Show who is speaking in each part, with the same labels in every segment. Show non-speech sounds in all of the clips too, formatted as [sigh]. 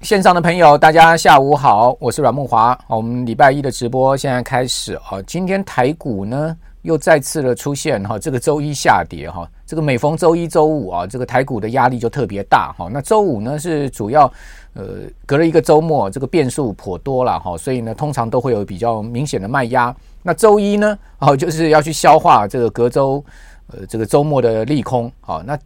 Speaker 1: 线上的朋友，大家下午好，我是阮梦华。我们礼拜一的直播现在开始啊。今天台股呢又再次的出现哈，这个周一下跌哈。这个每逢周一、周五啊，这个台股的压力就特别大哈。那周五呢是主要呃隔了一个周末，这个变数颇多了哈，所以呢通常都会有比较明显的卖压。那周一呢哦就是要去消化这个隔周呃这个周末的利空啊。那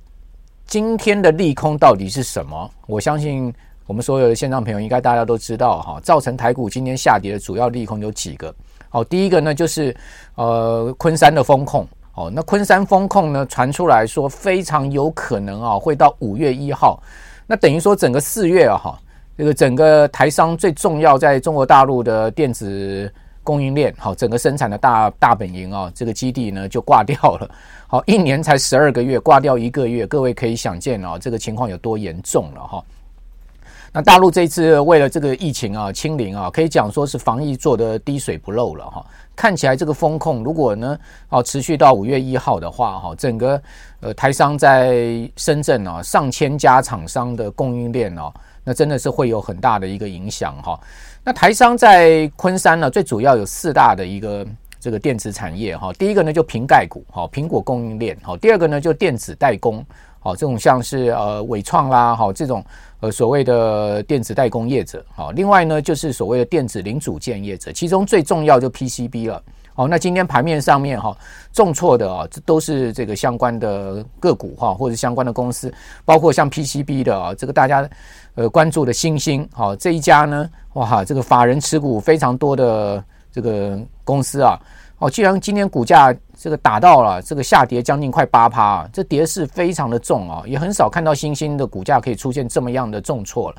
Speaker 1: 今天的利空到底是什么？我相信。我们所有的线上朋友应该大家都知道哈，造成台股今天下跌的主要利空有几个。好，第一个呢就是呃昆山的风控。哦，那昆山风控呢传出来说非常有可能啊会到五月一号，那等于说整个四月啊哈，这个整个台商最重要在中国大陆的电子供应链，好，整个生产的大大本营啊，这个基地呢就挂掉了。好，一年才十二个月，挂掉一个月，各位可以想见啊，这个情况有多严重了哈。那大陆这次为了这个疫情啊清零啊，可以讲说是防疫做得滴水不漏了哈。看起来这个风控如果呢哦持续到五月一号的话哈，整个呃台商在深圳啊上千家厂商的供应链哦，那真的是会有很大的一个影响哈。那台商在昆山呢，最主要有四大的一个这个电子产业哈。第一个呢就瓶盖股哈，苹果供应链哈。第二个呢就电子代工。好，这种像是呃纬创啦，好这种呃所谓的电子代工业者，好，另外呢就是所谓的电子零组件业者，其中最重要就 PCB 了。好，那今天盘面上面哈重挫的啊，这都是这个相关的个股哈，或者相关的公司，包括像 PCB 的啊，这个大家呃关注的新兴，好这一家呢，哇，这个法人持股非常多的这个公司啊。哦，既然今天股价这个打到了这个下跌将近快八趴啊，这跌势非常的重啊，也很少看到新兴的股价可以出现这么样的重挫了。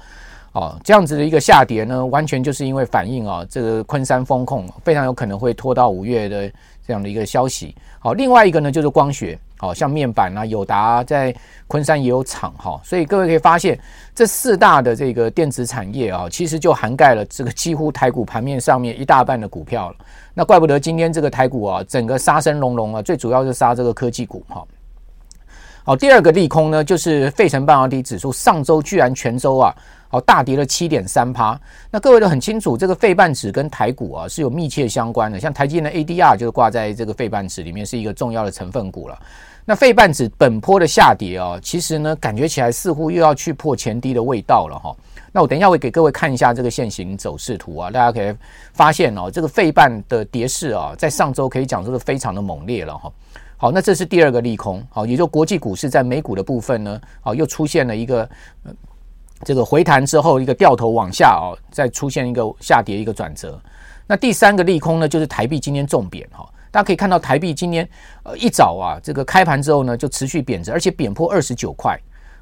Speaker 1: 哦，这样子的一个下跌呢，完全就是因为反映啊，这个昆山风控非常有可能会拖到五月的这样的一个消息。好，另外一个呢就是光学，好像面板啊、友达在昆山也有厂哈，所以各位可以发现这四大的这个电子产业啊，其实就涵盖了这个几乎台股盘面上面一大半的股票了。那怪不得今天这个台股啊，整个杀声隆隆啊，最主要是杀这个科技股哈。好，第二个利空呢，就是费城半导体指数上周居然全周啊，好大跌了七点三趴。那各位都很清楚，这个费半指跟台股啊是有密切相关的，像台积电的 ADR 就是挂在这个费半指里面，是一个重要的成分股了。那费半指本波的下跌啊，其实呢，感觉起来似乎又要去破前低的味道了哈。那我等一下会给各位看一下这个线型走势图啊，大家可以发现哦，这个费半的跌势啊，在上周可以讲说是非常的猛烈了哈。好，那这是第二个利空，好，也就国际股市在美股的部分呢，好，又出现了一个这个回弹之后一个掉头往下哦，再出现一个下跌一个转折。那第三个利空呢，就是台币今天重贬哈，大家可以看到台币今天呃一早啊，这个开盘之后呢就持续贬值，而且贬破二十九块。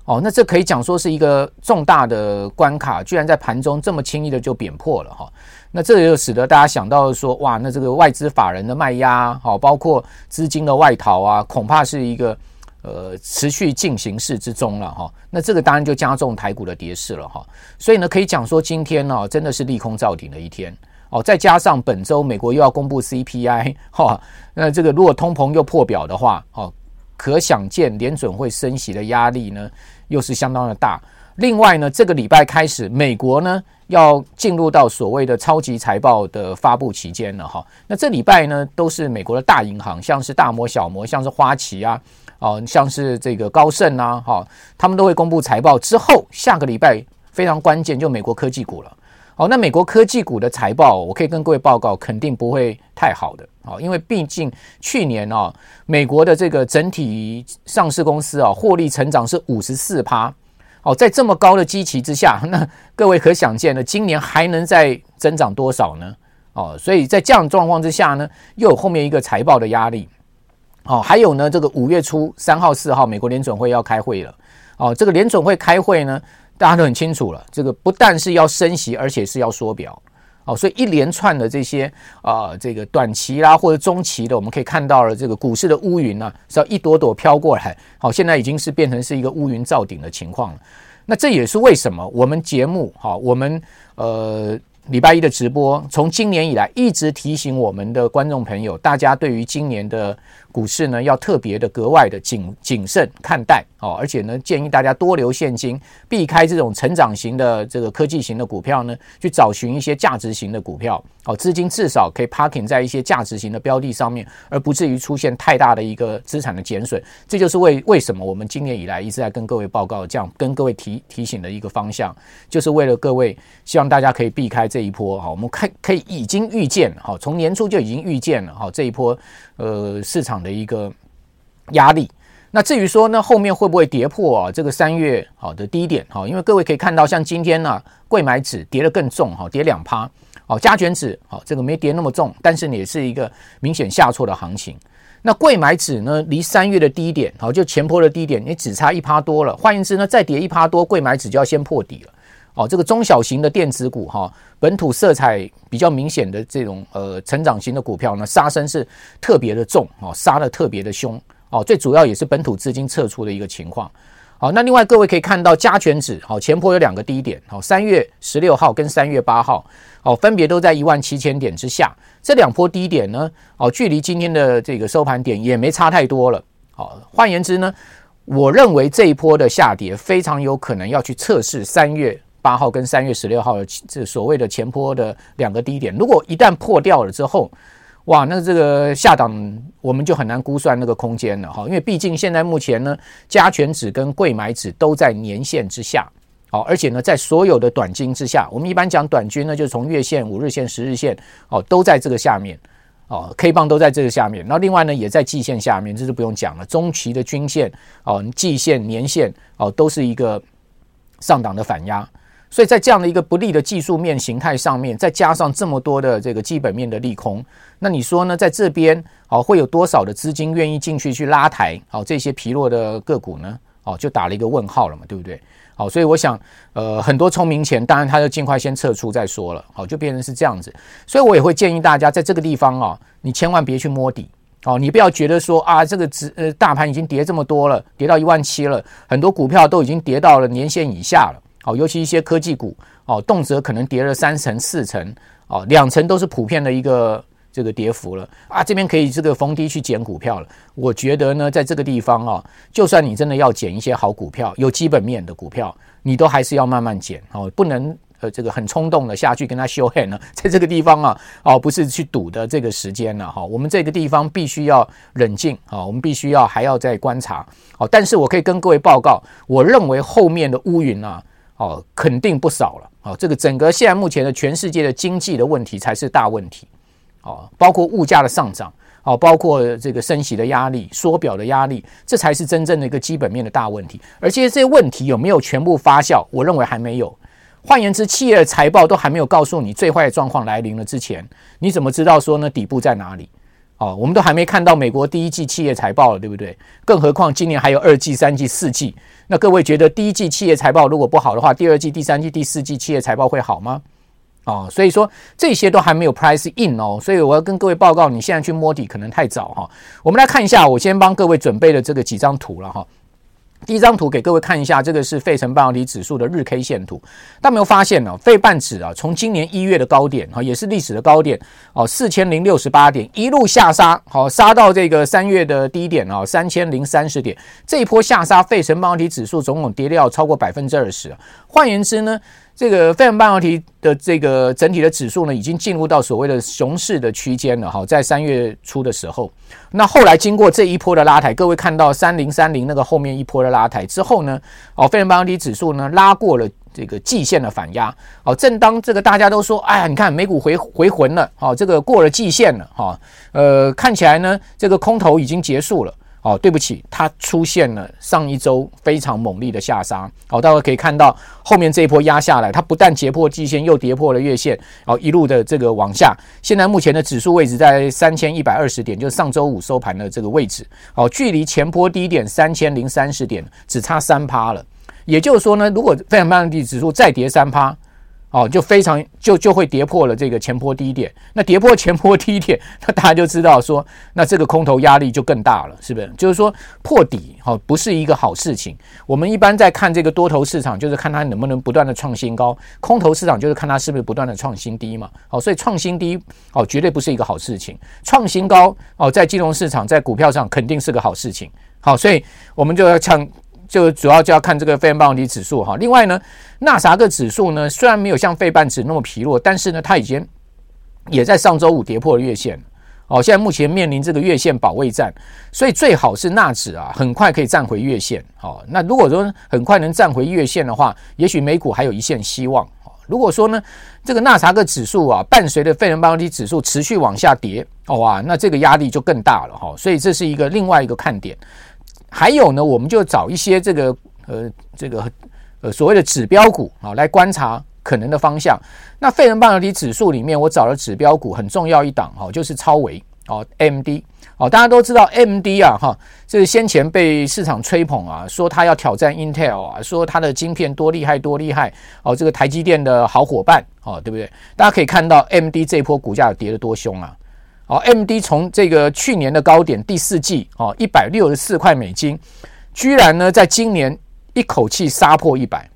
Speaker 1: 哦，那这可以讲说是一个重大的关卡，居然在盘中这么轻易的就贬破了哈。那这也就使得大家想到说，哇，那这个外资法人的卖压，好，包括资金的外逃啊，恐怕是一个呃持续进行式之中了哈。那这个当然就加重台股的跌势了哈。所以呢，可以讲说今天呢，真的是利空造顶的一天哦。再加上本周美国又要公布 CPI [laughs] 哈，那这个如果通膨又破表的话，哦。可想见，联准会升息的压力呢，又是相当的大。另外呢，这个礼拜开始，美国呢要进入到所谓的超级财报的发布期间了哈。那这礼拜呢，都是美国的大银行，像是大摩、小摩，像是花旗啊，哦，像是这个高盛啊，哈，他们都会公布财报。之后下个礼拜非常关键，就美国科技股了。好，那美国科技股的财报，我可以跟各位报告，肯定不会太好的。哦，因为毕竟去年啊，美国的这个整体上市公司啊，获利成长是五十四趴。哦，在这么高的基期之下，那各位可想见了，今年还能再增长多少呢？哦，所以在这样状况之下呢，又有后面一个财报的压力。哦，还有呢，这个五月初三号、四号，美国联准会要开会了。哦，这个联准会开会呢，大家都很清楚了，这个不但是要升息，而且是要缩表。哦，所以一连串的这些啊、呃，这个短期啦或者中期的，我们可以看到了这个股市的乌云呢、是要一朵朵飘过来。好，现在已经是变成是一个乌云罩顶的情况了。那这也是为什么我们节目哈，我们呃礼拜一的直播，从今年以来一直提醒我们的观众朋友，大家对于今年的股市呢要特别的格外的谨谨慎看待哦，而且呢建议大家多留现金，避开这种成长型的这个科技型的股票呢，去找寻一些价值型的股票哦，资金至少可以 parking 在一些价值型的标的上面，而不至于出现太大的一个资产的减损。这就是为为什么我们今年以来一直在跟各位报告这样跟各位提提醒的一个方向，就是为了各位希望大家可以避开这一波哈，我们可可以已经预见哈，从年初就已经预见了哈这一波呃市场的一个压力。那至于说呢，后面会不会跌破啊这个三月好的低点哈？因为各位可以看到，像今天呢，柜买指跌得更重哈，跌两趴哦，加权指好这个没跌那么重，但是也是一个明显下挫的行情。那柜买指呢，离三月的低点好就前波的低点，你只差一趴多了。换言之呢，再跌一趴多，柜买指就要先破底了。哦，这个中小型的电子股哈，本土色彩比较明显的这种呃成长型的股票呢，杀声是特别的重哦，杀得特别的凶哦。最主要也是本土资金撤出的一个情况。好，那另外各位可以看到加权指好前波有两个低点，好，三月十六号跟三月八号，哦，分别都在一万七千点之下。这两波低点呢，哦，距离今天的这个收盘点也没差太多了。好，换言之呢，我认为这一波的下跌非常有可能要去测试三月。八号跟三月十六号的这所谓的前波的两个低点，如果一旦破掉了之后，哇，那这个下档我们就很难估算那个空间了哈，因为毕竟现在目前呢，加权指跟柜买指都在年线之下，好，而且呢，在所有的短均之下，我们一般讲短均呢，就是从月线、五日线、十日线哦，都在这个下面哦，K 棒都在这个下面，然后另外呢，也在季线下面，这是不用讲了，中期的均线哦，季线、年线哦，都是一个上档的反压。所以在这样的一个不利的技术面形态上面，再加上这么多的这个基本面的利空，那你说呢？在这边哦，会有多少的资金愿意进去去拉抬哦这些疲弱的个股呢？哦，就打了一个问号了嘛，对不对？好，所以我想，呃，很多聪明钱，当然他就尽快先撤出再说了。好，就变成是这样子。所以我也会建议大家，在这个地方啊，你千万别去摸底哦，你不要觉得说啊，这个指呃大盘已经跌这么多了，跌到一万七了，很多股票都已经跌到了年线以下了。好，尤其一些科技股，哦，动辄可能跌了三成、四成，哦，两成都是普遍的一个这个跌幅了啊。这边可以这个逢低去捡股票了。我觉得呢，在这个地方啊，就算你真的要捡一些好股票，有基本面的股票，你都还是要慢慢捡哦，不能呃这个很冲动的下去跟他修黑呢。[laughs] 在这个地方啊，哦，不是去赌的这个时间了哈。我们这个地方必须要冷静啊，我们必须要还要再观察。哦，但是我可以跟各位报告，我认为后面的乌云啊。哦，肯定不少了。哦，这个整个现在目前的全世界的经济的问题才是大问题。哦，包括物价的上涨，哦，包括这个升息的压力、缩表的压力，这才是真正的一个基本面的大问题。而且这些问题有没有全部发酵？我认为还没有。换言之，企业的财报都还没有告诉你最坏的状况来临了之前，你怎么知道说呢？底部在哪里？哦，我们都还没看到美国第一季企业财报了，对不对？更何况今年还有二季、三季、四季。那各位觉得第一季企业财报如果不好的话，第二季、第三季、第四季企业财报会好吗？哦，所以说这些都还没有 price in 哦，所以我要跟各位报告，你现在去摸底可能太早哈。我们来看一下，我先帮各位准备的这个几张图了哈。第一张图给各位看一下，这个是费城半导体指数的日 K 线图。大家没有发现呢？费半指啊，从今年一月的高点哈，也是历史的高点哦，四千零六十八点，一路下杀，好杀到这个三月的低点啊，三千零三十点。这一波下杀，费城半导体指数总共跌掉超过百分之二十。换言之呢，这个费城半导体的这个整体的指数呢，已经进入到所谓的熊市的区间了哈，在三月初的时候，那后来经过这一波的拉抬，各位看到三零三零那个后面一波的拉抬之后呢，哦，费城半导体指数呢拉过了这个季线的反压，哦，正当这个大家都说，哎呀，你看美股回回魂了，哦，这个过了季线了，哈，呃，看起来呢，这个空头已经结束了。哦，对不起，它出现了上一周非常猛烈的下杀。好，大家可以看到后面这一波压下来，它不但跌破季线，又跌破了月线，哦，一路的这个往下。现在目前的指数位置在三千一百二十点，就是上周五收盘的这个位置。哦，距离前波低点三千零三十点只差三趴了。也就是说呢，如果非常半导体指数再跌三趴，哦，就非常就就会跌破了这个前坡低点。那跌破前坡低点，那大家就知道说，那这个空头压力就更大了，是不是？就是说破底哦，不是一个好事情。我们一般在看这个多头市场，就是看它能不能不断的创新高；空头市场就是看它是不是不断的创新低嘛。好，所以创新低哦，绝对不是一个好事情。创新高哦，在金融市场、在股票上肯定是个好事情。好，所以我们就要唱。就主要就要看这个费城半导体指数哈，另外呢，纳斯达克指数呢，虽然没有像费半指那么疲弱，但是呢，它已经也在上周五跌破了月线哦。现在目前面临这个月线保卫战，所以最好是纳指啊，很快可以站回月线哦。那如果说很快能站回月线的话，也许美股还有一线希望。如果说呢，这个纳斯达克指数啊，伴随着费城半导体指数持续往下跌，哇，那这个压力就更大了哈。所以这是一个另外一个看点。还有呢，我们就找一些这个呃这个呃所谓的指标股啊来观察可能的方向。那费城半导体指数里面，我找了指标股很重要一档哦，就是超微哦，MD 哦，大家都知道 MD 啊哈，这是先前被市场吹捧啊，说它要挑战 Intel 啊，说它的晶片多厉害多厉害哦，这个台积电的好伙伴哦，对不对？大家可以看到 MD 这波股价跌得多凶啊！哦，MD 从这个去年的高点第四季哦，一百六十四块美金，居然呢在今年一口气杀破一百，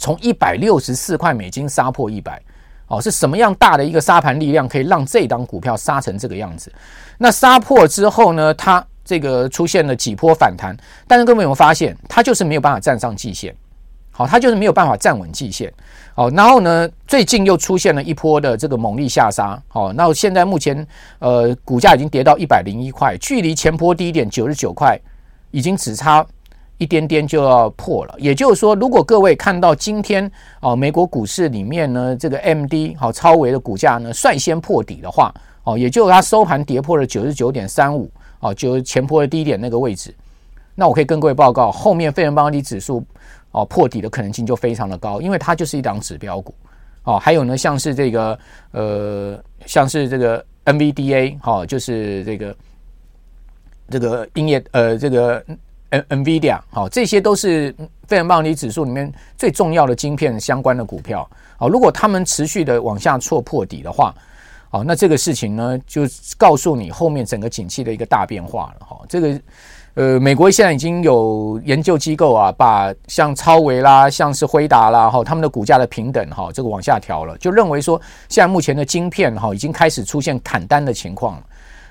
Speaker 1: 从一百六十四块美金杀破一百，哦，是什么样大的一个杀盘力量可以让这档股票杀成这个样子？那杀破之后呢，它这个出现了几波反弹，但是各位有没有发现，它就是没有办法站上季线，好，它就是没有办法站稳季线。好，然后呢，最近又出现了一波的这个猛力下杀。好，那现在目前呃股价已经跌到一百零一块，距离前波低点九十九块已经只差一点点就要破了。也就是说，如果各位看到今天哦美国股市里面呢这个 MD 好超微的股价呢率先破底的话，哦，也就是它收盘跌破了九十九点三五，哦，就是前波的低点那个位置。那我可以跟各位报告，后面费城半导体指数。哦，破底的可能性就非常的高，因为它就是一档指标股。哦，还有呢，像是这个呃，像是这个 NVDA，哈、就是这个这个音乐呃，这个 NVIDIA，好、这些都是费城半导体指数里面最重要的晶片相关的股票。哦，如果他们持续的往下挫破底的话，哦，那这个事情呢，就告诉你后面整个景气的一个大变化了。哈、这个。呃，美国现在已经有研究机构啊，把像超微啦，像是辉达啦，哈，他们的股价的平等哈，这个往下调了，就认为说，现在目前的晶片哈，已经开始出现砍单的情况了。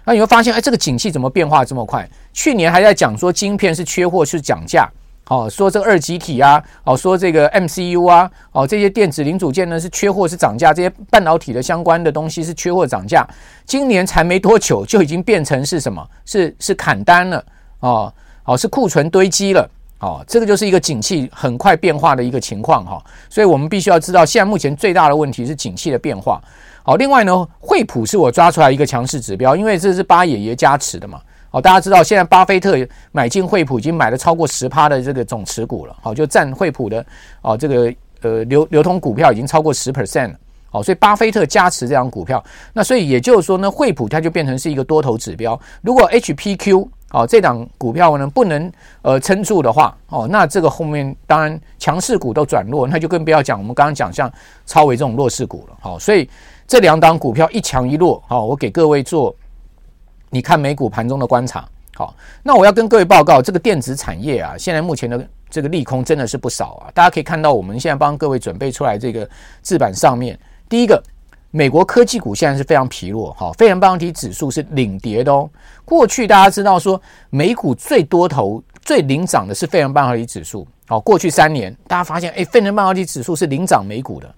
Speaker 1: 那你会发现，哎，这个景气怎么变化这么快？去年还在讲说晶片是缺货是涨价，哦，说这个二极体啊，哦，说这个 MCU 啊，哦，这些电子零组件呢是缺货是涨价，这些半导体的相关的东西是缺货涨价。今年才没多久，就已经变成是什么？是是砍单了。哦，好，是库存堆积了，哦，这个就是一个景气很快变化的一个情况哈，所以我们必须要知道，现在目前最大的问题是景气的变化。好，另外呢，惠普是我抓出来一个强势指标，因为这是巴爷爷加持的嘛。好，大家知道现在巴菲特买进惠普已经买了超过十趴的这个总持股了，好，就占惠普的哦这个呃流流通股票已经超过十 percent 了。好，所以巴菲特加持这张股票，那所以也就是说呢，惠普它就变成是一个多头指标。如果 HPQ 哦，这档股票呢不能呃撑住的话，哦，那这个后面当然强势股都转弱，那就更不要讲我们刚刚讲像超微这种弱势股了。好，所以这两档股票一强一弱，好，我给各位做你看美股盘中的观察。好，那我要跟各位报告，这个电子产业啊，现在目前的这个利空真的是不少啊。大家可以看到，我们现在帮各位准备出来这个字板上面，第一个。美国科技股现在是非常疲弱，哈，费城半导体指数是领跌的哦。过去大家知道说，美股最多头、最领涨的是费城半导体指数，好，过去三年大家发现，哎，费城半导体指数是领涨美股的，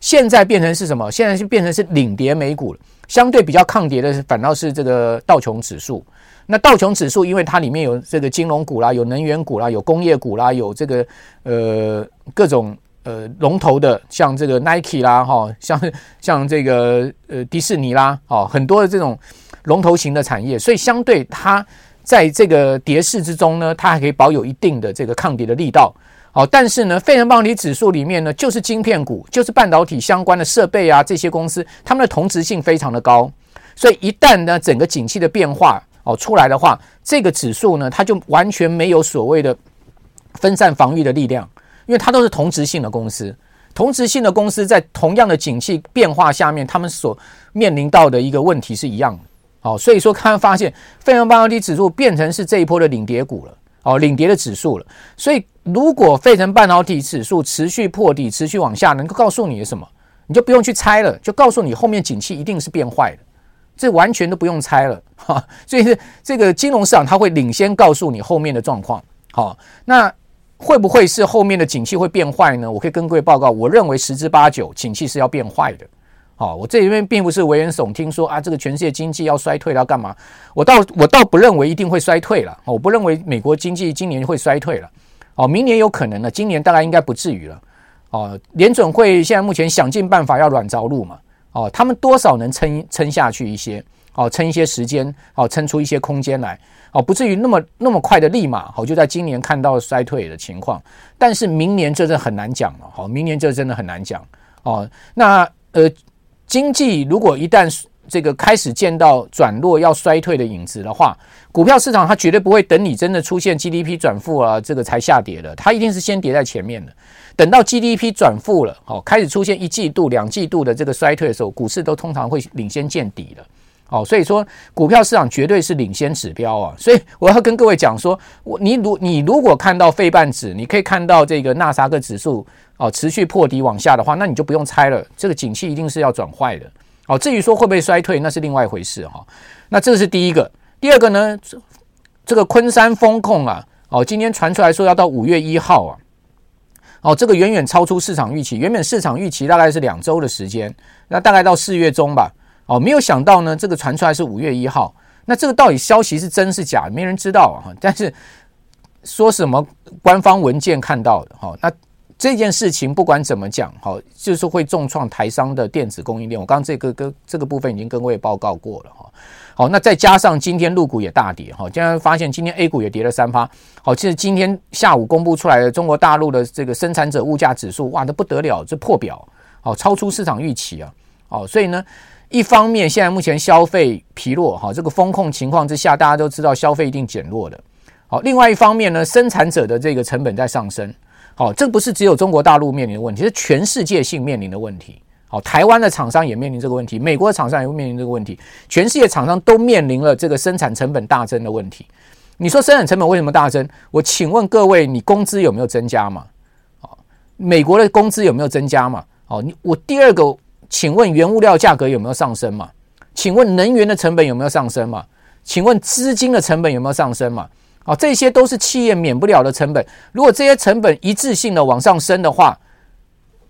Speaker 1: 现在变成是什么？现在是变成是领跌美股了。相对比较抗跌的是，反倒是这个道琼指数。那道琼指数，因为它里面有这个金融股啦，有能源股啦，有工业股啦，有这个呃各种。呃，龙头的像这个 Nike 啦，哈，像像这个呃迪士尼啦，哦，很多的这种龙头型的产业，所以相对它在这个跌势之中呢，它还可以保有一定的这个抗跌的力道。好，但是呢，费城半导体指数里面呢，就是晶片股，就是半导体相关的设备啊，这些公司，它们的同质性非常的高，所以一旦呢整个景气的变化哦出来的话，这个指数呢，它就完全没有所谓的分散防御的力量。因为它都是同质性的公司，同质性的公司在同样的景气变化下面，他们所面临到的一个问题是一样的。哦，所以说，看发现，费城半导体指数变成是这一波的领跌股了，哦，领跌的指数了。所以，如果费城半导体指数持续破底，持续往下，能够告诉你什么？你就不用去猜了，就告诉你后面景气一定是变坏的，这完全都不用猜了哈。[laughs] 所以是这个金融市场，它会领先告诉你后面的状况。好，那会不会是后面的景气会变坏呢？我可以跟各位报告，我认为十之八九，景气是要变坏的。好，我这里面并不是危言耸听说啊，这个全世界经济要衰退了要干嘛？我倒我倒不认为一定会衰退了，我不认为美国经济今年会衰退了。哦，明年有可能了，今年大概应该不至于了。哦，联准会现在目前想尽办法要软着陆嘛？哦，他们多少能撑撑下去一些？哦，撑一些时间，哦，撑出一些空间来，哦，不至于那么那么快的立马，哦，就在今年看到衰退的情况。但是明年这真的很难讲了，哦，明年这真的很难讲。哦，那呃，经济如果一旦这个开始见到转弱要衰退的影子的话，股票市场它绝对不会等你真的出现 GDP 转负啊，这个才下跌的，它一定是先跌在前面的。等到 GDP 转负了，哦，开始出现一季度、两季度的这个衰退的时候，股市都通常会领先见底的，哦，所以说股票市场绝对是领先指标啊。所以我要跟各位讲说，我你如你如果看到费半指，你可以看到这个纳斯达克指数哦持续破底往下的话，那你就不用猜了，这个景气一定是要转坏的。哦，至于说会不会衰退，那是另外一回事哈。那这是第一个，第二个呢，这个昆山风控啊，哦，今天传出来说要到五月一号啊。哦，这个远远超出市场预期，原本市场预期大概是两周的时间，那大概到四月中吧。哦，没有想到呢，这个传出来是五月一号。那这个到底消息是真是假，没人知道啊。但是说什么官方文件看到的，哈，那这件事情不管怎么讲，哈，就是会重创台商的电子供应链。我刚刚这个跟这个部分已经跟各位报告过了，哈。好，那再加上今天陆股也大跌，哈，竟然发现今天 A 股也跌了三趴。好，其实今天下午公布出来的中国大陆的这个生产者物价指数，哇，那不得了，这破表，好，超出市场预期啊，好，所以呢，一方面现在目前消费疲弱，哈，这个风控情况之下，大家都知道消费一定减弱的，好，另外一方面呢，生产者的这个成本在上升，好，这不是只有中国大陆面临的问题，是全世界性面临的问题。好，台湾的厂商也面临这个问题，美国的厂商也会面临这个问题，全世界厂商都面临了这个生产成本大增的问题。你说生产成本为什么大增？我请问各位，你工资有没有增加嘛？好，美国的工资有没有增加嘛？好，你我第二个，请问原物料价格有没有上升嘛？请问能源的成本有没有上升嘛？请问资金的成本有没有上升嘛？啊，这些都是企业免不了的成本。如果这些成本一致性的往上升的话，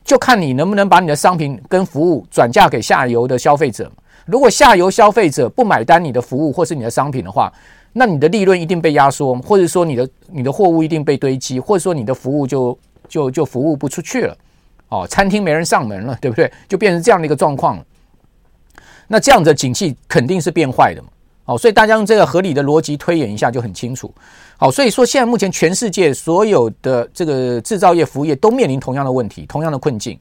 Speaker 1: 就看你能不能把你的商品跟服务转嫁给下游的消费者。如果下游消费者不买单你的服务或是你的商品的话，那你的利润一定被压缩，或者说你的你的货物一定被堆积，或者说你的服务就就就服务不出去了。哦，餐厅没人上门了，对不对？就变成这样的一个状况了。那这样的景气肯定是变坏的嘛。哦，所以大家用这个合理的逻辑推演一下就很清楚。好，所以说现在目前全世界所有的这个制造业、服务业都面临同样的问题、同样的困境。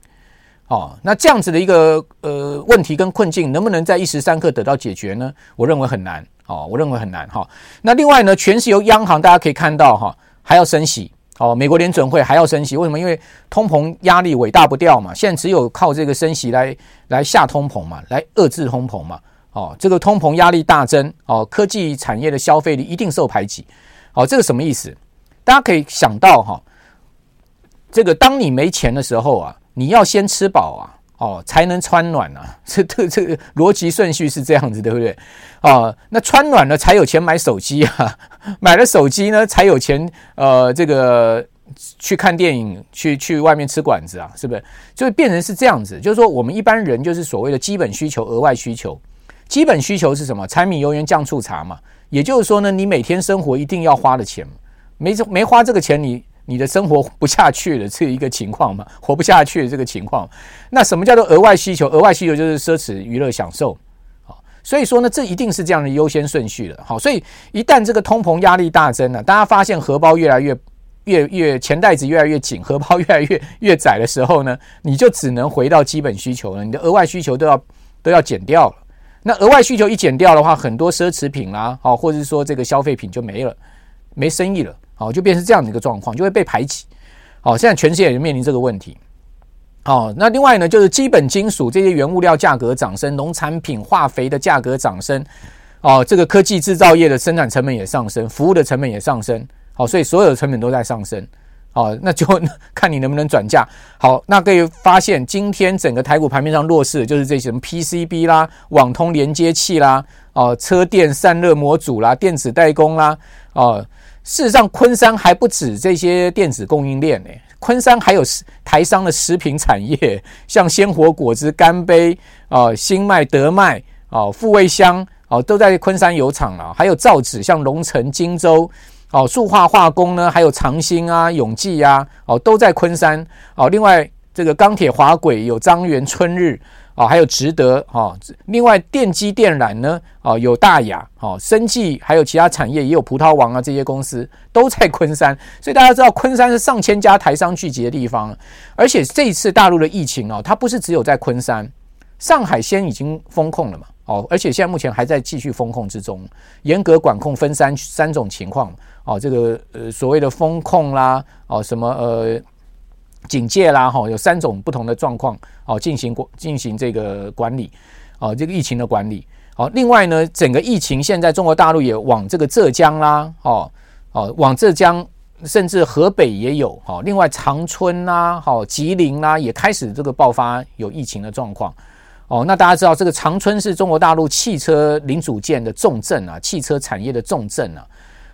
Speaker 1: 哦，那这样子的一个呃问题跟困境，能不能在一时三刻得到解决呢？我认为很难。哦，我认为很难。哈，那另外呢，全是由央行，大家可以看到哈，还要升息。哦，美国联准会还要升息，为什么？因为通膨压力尾大不掉嘛。现在只有靠这个升息来来下通膨嘛，来遏制通膨嘛。哦，这个通膨压力大增，哦，科技产业的消费力一定受排挤。哦，这个什么意思？大家可以想到哈，这个当你没钱的时候啊，你要先吃饱啊，哦，才能穿暖啊。[laughs] 这这这个逻辑顺序是这样子，对不对？啊，那穿暖了才有钱买手机啊，[laughs] 买了手机呢才有钱呃，这个去看电影，去去外面吃馆子啊，是不是？就变成是这样子，就是说我们一般人就是所谓的基本需求、额外需求。基本需求是什么？柴米油盐酱醋茶嘛。也就是说呢，你每天生活一定要花的钱，没没花这个钱，你你的生活不下去了，这一个情况嘛，活不下去的这个情况。那什么叫做额外需求？额外需求就是奢侈、娱乐、享受。所以说呢，这一定是这样的优先顺序的。好，所以一旦这个通膨压力大增了，大家发现荷包越来越越越钱袋子越来越紧，荷包越来越越窄的时候呢，你就只能回到基本需求了，你的额外需求都要都要减掉了。那额外需求一减掉的话，很多奢侈品啦，好，或者是说这个消费品就没了，没生意了，好，就变成这样的一个状况，就会被排挤。好，现在全世界也面临这个问题。哦，那另外呢，就是基本金属这些原物料价格涨升，农产品化肥的价格涨升，哦，这个科技制造业的生产成本也上升，服务的成本也上升，好，所以所有的成本都在上升，哦，那就 [laughs] 看你能不能转嫁。好，那可以发现今天整个台股盘面上弱势的就是这些什么 PCB 啦、网通连接器啦、哦，车电散热模组啦、电子代工啦，哦，事实上昆山还不止这些电子供应链呢。昆山还有台商的食品产业，像鲜活果汁、干杯啊、新麦、德麦啊、富味香啊，都在昆山有厂了。还有造纸，像龙城、荆州哦，塑化化工呢，还有长兴啊、永济啊，哦，都在昆山哦。另外，这个钢铁滑轨有彰源、春日。啊，还有值得哈，另外电机电缆呢，啊有大亚，哈，生技还有其他产业也有葡萄王啊，这些公司都在昆山，所以大家知道昆山是上千家台商聚集的地方，而且这一次大陆的疫情啊，它不是只有在昆山，上海先已经封控了嘛，哦，而且现在目前还在继续封控之中，严格管控分三三种情况，哦，这个呃所谓的封控啦，哦什么呃。警戒啦，哈，有三种不同的状况，哦，进行过进行这个管理，哦，这个疫情的管理，哦，另外呢，整个疫情现在中国大陆也往这个浙江啦，哦，哦，往浙江甚至河北也有，哦，另外长春啦，哦，吉林啦，也开始这个爆发有疫情的状况，哦，那大家知道这个长春是中国大陆汽车零组件的重镇啊，汽车产业的重镇啊，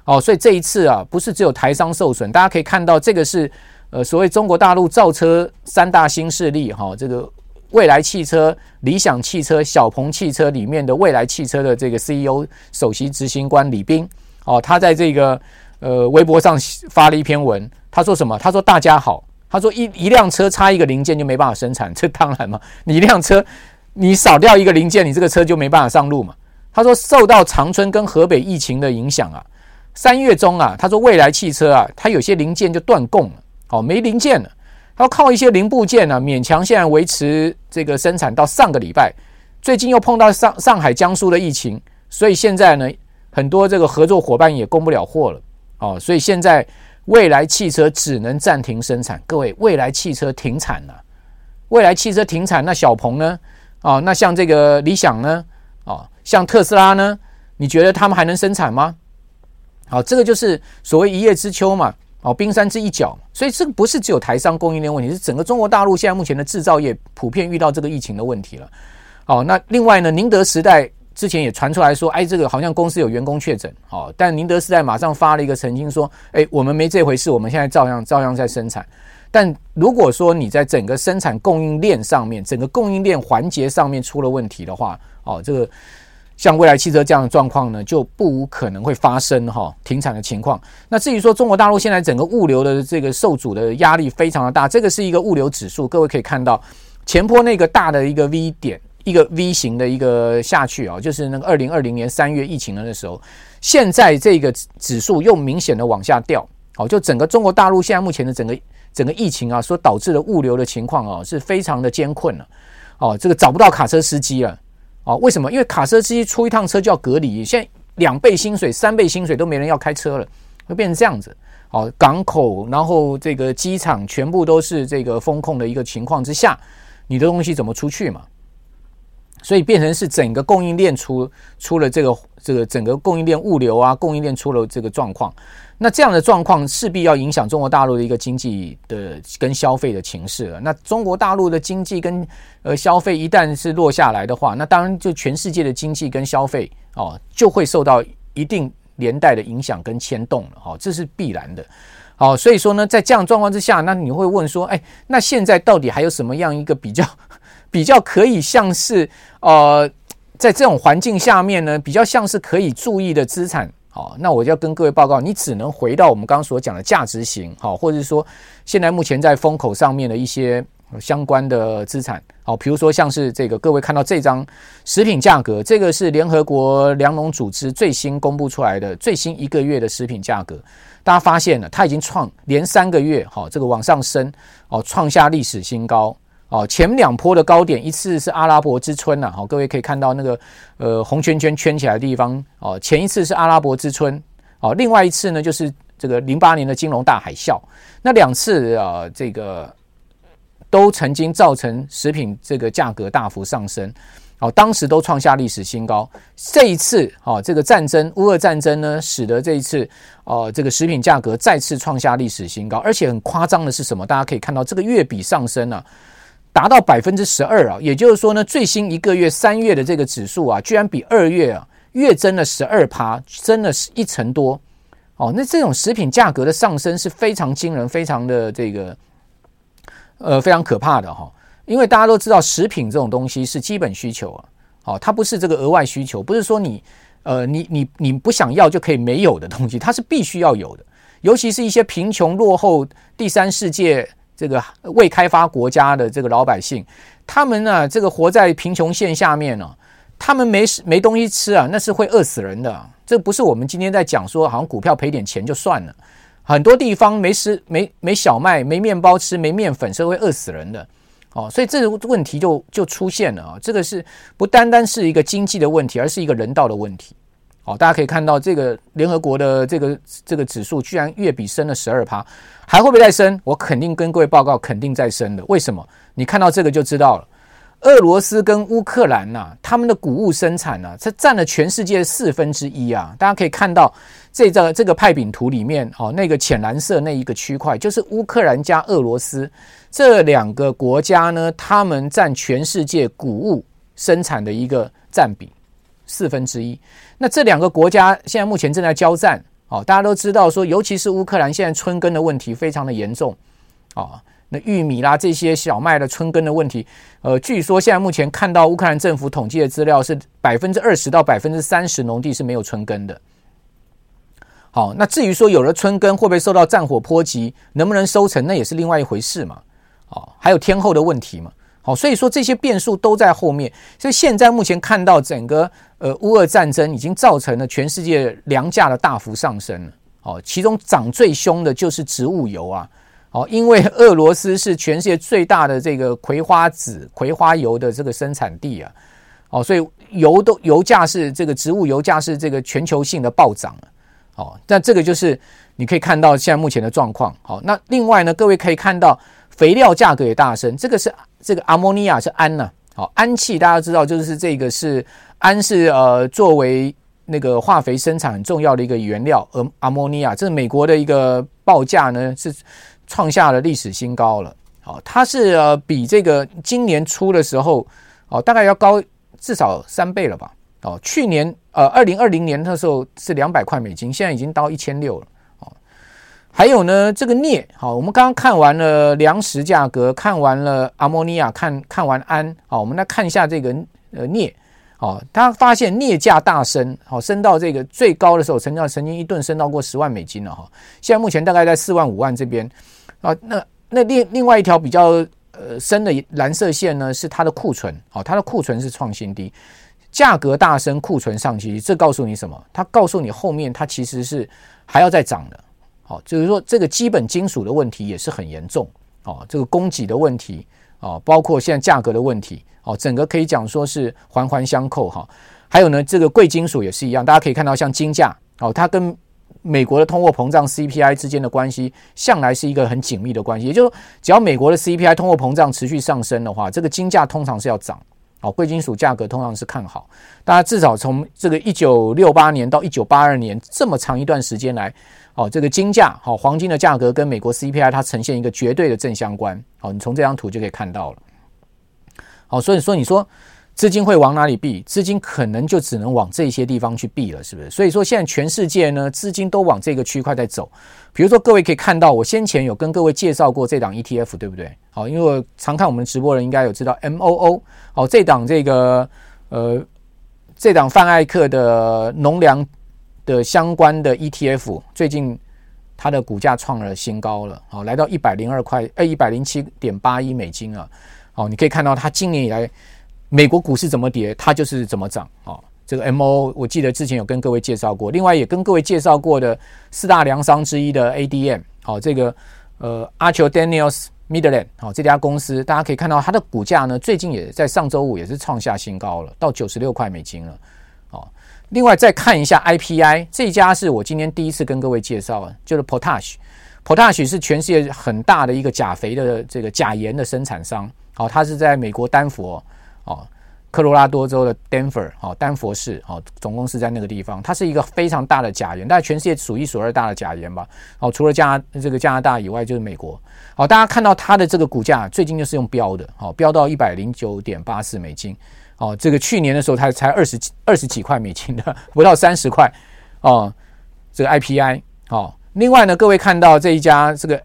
Speaker 1: 哦，所以这一次啊，不是只有台商受损，大家可以看到这个是。呃，所谓中国大陆造车三大新势力，哈，这个蔚来汽车、理想汽车、小鹏汽车里面的蔚来汽车的这个 CEO 首席执行官李斌，哦，他在这个呃微博上发了一篇文，他说什么？他说大家好，他说一一辆车差一个零件就没办法生产，这当然嘛，你一辆车你少掉一个零件，你这个车就没办法上路嘛。他说受到长春跟河北疫情的影响啊，三月中啊，他说蔚来汽车啊，它有些零件就断供了。哦，没零件了，要靠一些零部件呢、勉强现在维持这个生产到上个礼拜。最近又碰到上上海、江苏的疫情，所以现在呢，很多这个合作伙伴也供不了货了。哦，所以现在未来汽车只能暂停生产。各位，未来汽车停产了，未来汽车停产，那小鹏呢？哦，那像这个理想呢？哦，像特斯拉呢？你觉得他们还能生产吗？好，这个就是所谓一叶知秋嘛。哦，冰山之一角，所以这个不是只有台商供应链问题，是整个中国大陆现在目前的制造业普遍遇到这个疫情的问题了。哦，那另外呢，宁德时代之前也传出来说，哎，这个好像公司有员工确诊，哦，但宁德时代马上发了一个澄清说，哎，我们没这回事，我们现在照样照样在生产。但如果说你在整个生产供应链上面，整个供应链环节上面出了问题的话，哦，这个。像未来汽车这样的状况呢，就不可能会发生哈停产的情况。那至于说中国大陆现在整个物流的这个受阻的压力非常的大，这个是一个物流指数，各位可以看到前波那个大的一个 V 点，一个 V 型的一个下去啊，就是那个二零二零年三月疫情的那时候，现在这个指数又明显的往下掉，哦，就整个中国大陆现在目前的整个整个疫情啊所导致的物流的情况啊是非常的艰困了，哦，这个找不到卡车司机了。哦，为什么？因为卡车司机出一趟车就要隔离，现在两倍薪水、三倍薪水都没人要开车了，会变成这样子。哦，港口，然后这个机场全部都是这个风控的一个情况之下，你的东西怎么出去嘛？所以变成是整个供应链出出了这个这个整个供应链物流啊，供应链出了这个状况。那这样的状况势必要影响中国大陆的一个经济的跟消费的情势了。那中国大陆的经济跟呃消费一旦是落下来的话，那当然就全世界的经济跟消费哦就会受到一定连带的影响跟牵动了。哦，这是必然的。好，所以说呢，在这样状况之下，那你会问说，哎，那现在到底还有什么样一个比较 [laughs] 比较可以像是呃在这种环境下面呢，比较像是可以注意的资产？好，那我就要跟各位报告，你只能回到我们刚刚所讲的价值型，好，或者是说现在目前在风口上面的一些相关的资产，好，比如说像是这个，各位看到这张食品价格，这个是联合国粮农组织最新公布出来的最新一个月的食品价格，大家发现了，它已经创连三个月，好，这个往上升，哦，创下历史新高。哦，前两波的高点，一次是阿拉伯之春呐，好，各位可以看到那个呃红圈圈圈起来的地方，哦，前一次是阿拉伯之春，哦，另外一次呢就是这个零八年的金融大海啸，那两次啊，这个都曾经造成食品这个价格大幅上升。哦，当时都创下历史新高。这一次，哦，这个战争，乌俄战争呢，使得这一次，哦，这个食品价格再次创下历史新高。而且很夸张的是什么？大家可以看到，这个月比上升啊，达到百分之十二啊。也就是说呢，最新一个月三月的这个指数啊，居然比二月啊月增了十二趴，增了一成多。哦，那这种食品价格的上升是非常惊人，非常的这个，呃，非常可怕的哈。因为大家都知道，食品这种东西是基本需求啊，好，它不是这个额外需求，不是说你呃你你你不想要就可以没有的东西，它是必须要有的。尤其是一些贫穷落后第三世界这个未开发国家的这个老百姓，他们呢这个活在贫穷线下面呢，他们没没东西吃啊，那是会饿死人的。这不是我们今天在讲说，好像股票赔点钱就算了，很多地方没食没没小麦，没面包吃，没面粉是会饿死人的。哦，所以这个问题就就出现了啊！这个是不单单是一个经济的问题，而是一个人道的问题。哦，大家可以看到，这个联合国的这个这个指数居然月比升了十二趴，还会不会再升？我肯定跟各位报告，肯定再升的。为什么？你看到这个就知道了。俄罗斯跟乌克兰呐、他们的谷物生产呢、啊，这占了全世界四分之一啊！大家可以看到这个这个派饼图里面，哦，那个浅蓝色那一个区块，就是乌克兰加俄罗斯这两个国家呢，他们占全世界谷物生产的一个占比四分之一。那这两个国家现在目前正在交战，哦，大家都知道说，尤其是乌克兰现在春耕的问题非常的严重，啊。那玉米啦，这些小麦的春耕的问题，呃，据说现在目前看到乌克兰政府统计的资料是百分之二十到百分之三十农地是没有春耕的。好，那至于说有了春耕会不会受到战火波及，能不能收成，那也是另外一回事嘛。好，还有天候的问题嘛。好，所以说这些变数都在后面。所以现在目前看到整个呃乌俄战争已经造成了全世界粮价的大幅上升了。好，其中涨最凶的就是植物油啊。哦，因为俄罗斯是全世界最大的这个葵花籽、葵花油的这个生产地啊，哦，所以油都油价是这个植物油价是这个全球性的暴涨了。哦，那这个就是你可以看到现在目前的状况。好，那另外呢，各位可以看到肥料价格也大升，这个是这个阿莫尼亚是氨呐。好，氨气大家知道就是这个是氨是呃作为那个化肥生产很重要的一个原料，而阿莫尼亚这美国的一个报价呢是。创下了历史新高了，好，它是呃比这个今年初的时候哦，大概要高至少三倍了吧？哦，去年呃二零二零年的时候是两百块美金，现在已经到一千六了。还有呢，这个镍，好，我们刚刚看完了粮食价格，看完了阿摩尼亚，看看完氨，好，我们来看一下这个呃镍，好，他发现镍价大升，好，升到这个最高的时候，曾经曾经一顿升到过十万美金了哈，现在目前大概在四万五万这边。啊，那那另另外一条比较呃深的蓝色线呢，是它的库存，好，它的库存是创新低，价格大升，库存上去，这告诉你什么？它告诉你后面它其实是还要再涨的，哦，就是说这个基本金属的问题也是很严重，哦，这个供给的问题，哦，包括现在价格的问题，哦，整个可以讲说是环环相扣哈，还有呢，这个贵金属也是一样，大家可以看到像金价，哦，它跟美国的通货膨胀 CPI 之间的关系，向来是一个很紧密的关系。也就是说，只要美国的 CPI 通货膨胀持续上升的话，这个金价通常是要涨。好，贵金属价格通常是看好。大家至少从这个一九六八年到一九八二年这么长一段时间来，哦，这个金价，好，黄金的价格跟美国 CPI 它呈现一个绝对的正相关。好，你从这张图就可以看到了。好，所以说你说。资金会往哪里避？资金可能就只能往这些地方去避了，是不是？所以说现在全世界呢，资金都往这个区块在走。比如说，各位可以看到，我先前有跟各位介绍过这档 ETF，对不对？好，因为常看我们直播的人应该有知道 MOO。好，这档这个呃，这档泛艾克的农粮的相关的 ETF，最近它的股价创了新高了，好，来到一百零二块，呃，一百零七点八一美金啊。好，你可以看到它今年以来。美国股市怎么跌，它就是怎么涨啊！这个 MO，我记得之前有跟各位介绍过，另外也跟各位介绍过的四大粮商之一的 ADM，好，这个呃 Archer Daniels Midland，好，这家公司大家可以看到它的股价呢，最近也在上周五也是创下新高了，到九十六块美金了。哦，另外再看一下 IPI 这家是我今天第一次跟各位介绍啊，就是 Potash，Potash 是全世界很大的一个钾肥的这个钾盐的生产商，好，它是在美国丹佛。哦科罗拉多州的丹佛，哦，丹佛市，哦，总公司在那个地方，它是一个非常大的钾盐，但全世界数一数二大的钾盐吧，哦，除了加这个加拿大以外，就是美国，好，大家看到它的这个股价最近就是用飙的，哦，飙到一百零九点八四美金，哦，这个去年的时候它才二十几二十几块美金的，不到三十块，哦，这个 IPI，哦，另外呢，各位看到这一家这个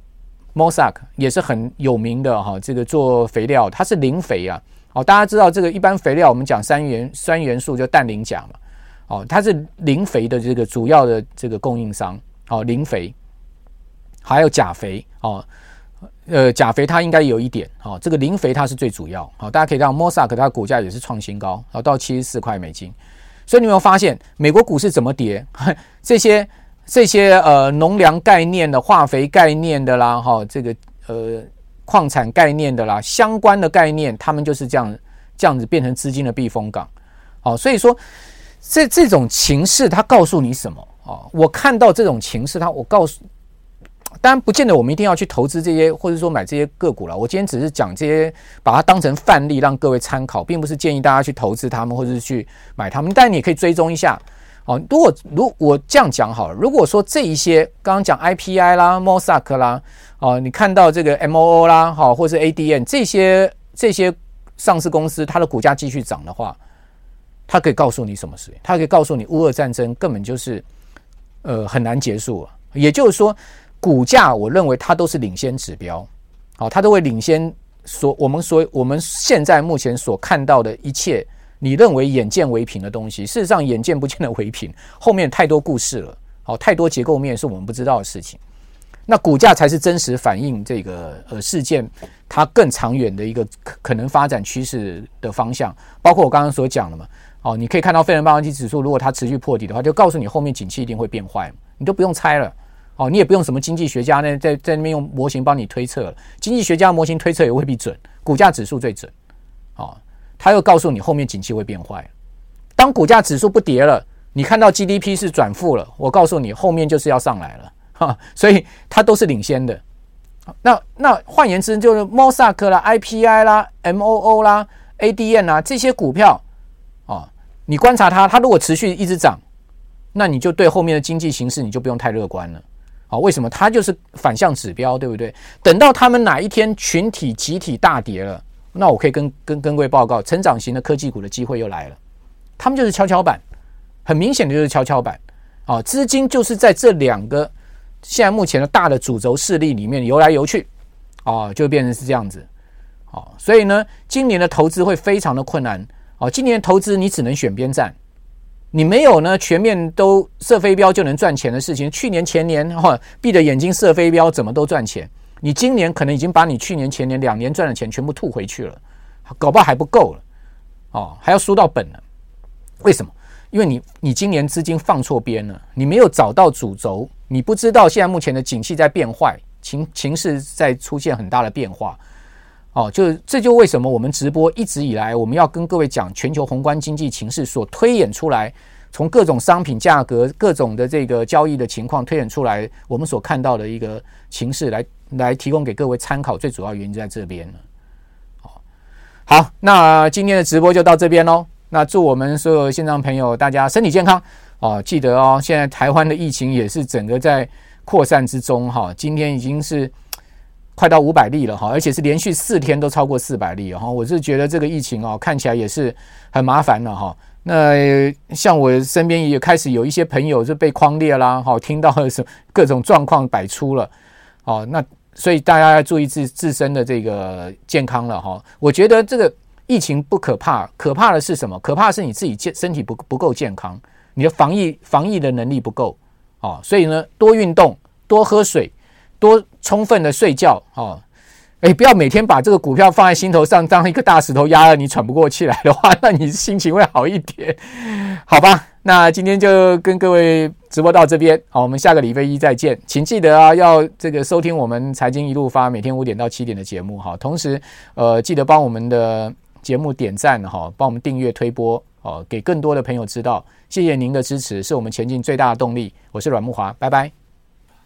Speaker 1: Mosak 也是很有名的哈，这个做肥料，它是磷肥啊。哦，大家知道这个一般肥料，我们讲三元酸元素就氮磷钾嘛。哦，它是磷肥的这个主要的这个供应商。哦，磷肥还有钾肥。哦，呃，钾肥它应该有一点。哦，这个磷肥它是最主要。好，大家可以看 Mossack 它股价也是创新高，好到七十四块美金。所以你有没有发现美国股市怎么跌？[laughs] 这些这些呃农粮概念的、化肥概念的啦，哈，这个呃。矿产概念的啦，相关的概念，他们就是这样这样子变成资金的避风港。好，所以说这这种情势，它告诉你什么啊？我看到这种情势，它我告诉，当然不见得我们一定要去投资这些，或者说买这些个股了。我今天只是讲这些，把它当成范例，让各位参考，并不是建议大家去投资他们，或者是去买他们。但你可以追踪一下。哦，如果如我这样讲好了，如果说这一些刚刚讲 IPI 啦、MOSAC 啦。哦，你看到这个 MOO 啦，好，或是 ADM 这些这些上市公司，它的股价继续涨的话，它可以告诉你什么事？它可以告诉你，乌俄战争根本就是呃很难结束。也就是说，股价我认为它都是领先指标，好，它都会领先所我们所我们现在目前所看到的一切，你认为眼见为凭的东西，事实上眼见不见的为凭，后面太多故事了，好，太多结构面是我们不知道的事情。那股价才是真实反映这个呃事件它更长远的一个可可能发展趋势的方向，包括我刚刚所讲的嘛，哦，你可以看到费城半导体指数，如果它持续破底的话，就告诉你后面景气一定会变坏，你都不用猜了，哦，你也不用什么经济学家呢在在那边用模型帮你推测了，经济学家模型推测也未必准，股价指数最准，哦，他又告诉你后面景气会变坏，当股价指数不跌了，你看到 GDP 是转负了，我告诉你后面就是要上来了。哈，所以它都是领先的。那那换言之，就是 Mossack 啦、IPI 啦、MOO 啦、A D N 啦这些股票啊，你观察它，它如果持续一直涨，那你就对后面的经济形势你就不用太乐观了。啊，为什么？它就是反向指标，对不对？等到他们哪一天群体集体大跌了，那我可以跟跟跟各位报告，成长型的科技股的机会又来了。他们就是跷跷板，很明显的就是跷跷板。啊，资金就是在这两个。现在目前的大的主轴势力里面游来游去，哦，就变成是这样子，哦，所以呢，今年的投资会非常的困难，哦，今年投资你只能选边站，你没有呢全面都射飞镖就能赚钱的事情。去年前年哈闭着眼睛射飞镖怎么都赚钱，你今年可能已经把你去年前年两年赚的钱全部吐回去了，搞不好还不够了，哦，还要输到本了，为什么？因为你你今年资金放错边了，你没有找到主轴。你不知道现在目前的景气在变坏，情情势在出现很大的变化，哦，就这就为什么我们直播一直以来我们要跟各位讲全球宏观经济情势所推演出来，从各种商品价格、各种的这个交易的情况推演出来，我们所看到的一个情势来来提供给各位参考，最主要原因就在这边了。好，那今天的直播就到这边喽。那祝我们所有线上朋友大家身体健康。哦，记得哦，现在台湾的疫情也是整个在扩散之中哈。今天已经是快到五百例了哈，而且是连续四天都超过四百例哈。我是觉得这个疫情哦，看起来也是很麻烦了哈。那像我身边也开始有一些朋友就被框列啦，哈，听到的是各种状况百出了。哦，那所以大家要注意自自身的这个健康了哈。我觉得这个疫情不可怕，可怕的是什么？可怕的是你自己健身体不不够健康。你的防疫防疫的能力不够啊，所以呢，多运动，多喝水，多充分的睡觉啊，哎，不要每天把这个股票放在心头上，当一个大石头压了你喘不过气来的话，[laughs] 那你心情会好一点，好吧？那今天就跟各位直播到这边，好，我们下个礼拜一再见，请记得啊，要这个收听我们财经一路发每天五点到七点的节目哈，同时呃，记得帮我们的节目点赞哈，帮我们订阅推播。哦，给更多的朋友知道。谢谢您的支持，是我们前进最大的动力。我是阮木华，拜拜。